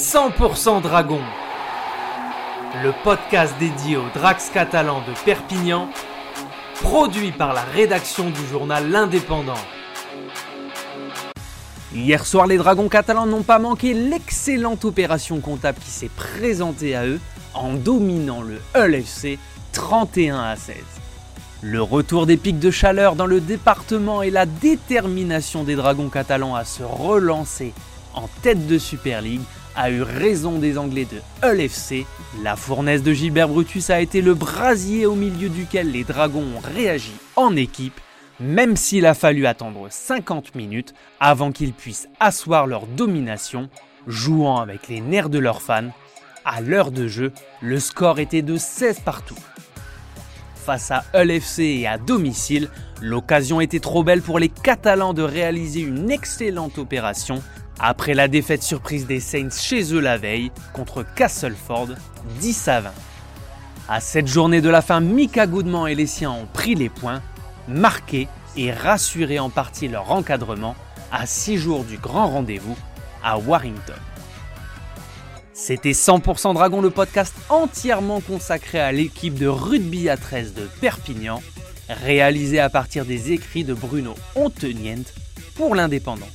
100% Dragon, le podcast dédié aux Drax catalans de Perpignan, produit par la rédaction du journal L'Indépendant. Hier soir, les Dragons catalans n'ont pas manqué l'excellente opération comptable qui s'est présentée à eux en dominant le Hull FC 31 à 16. Le retour des pics de chaleur dans le département et la détermination des Dragons catalans à se relancer en tête de Super League a eu raison des Anglais de Hull FC. La fournaise de Gilbert Brutus a été le brasier au milieu duquel les Dragons ont réagi en équipe, même s'il a fallu attendre 50 minutes avant qu'ils puissent asseoir leur domination, jouant avec les nerfs de leurs fans. À l'heure de jeu, le score était de 16 partout. Face à Hull FC et à domicile, l'occasion était trop belle pour les Catalans de réaliser une excellente opération après la défaite surprise des Saints chez eux la veille contre Castleford 10 à 20. À cette journée de la fin, Mika Goodman et les siens ont pris les points, marqué et rassuré en partie leur encadrement à 6 jours du grand rendez-vous à Warrington. C'était 100% Dragon, le podcast entièrement consacré à l'équipe de rugby à 13 de Perpignan, réalisé à partir des écrits de Bruno Ontenient pour l'Indépendant.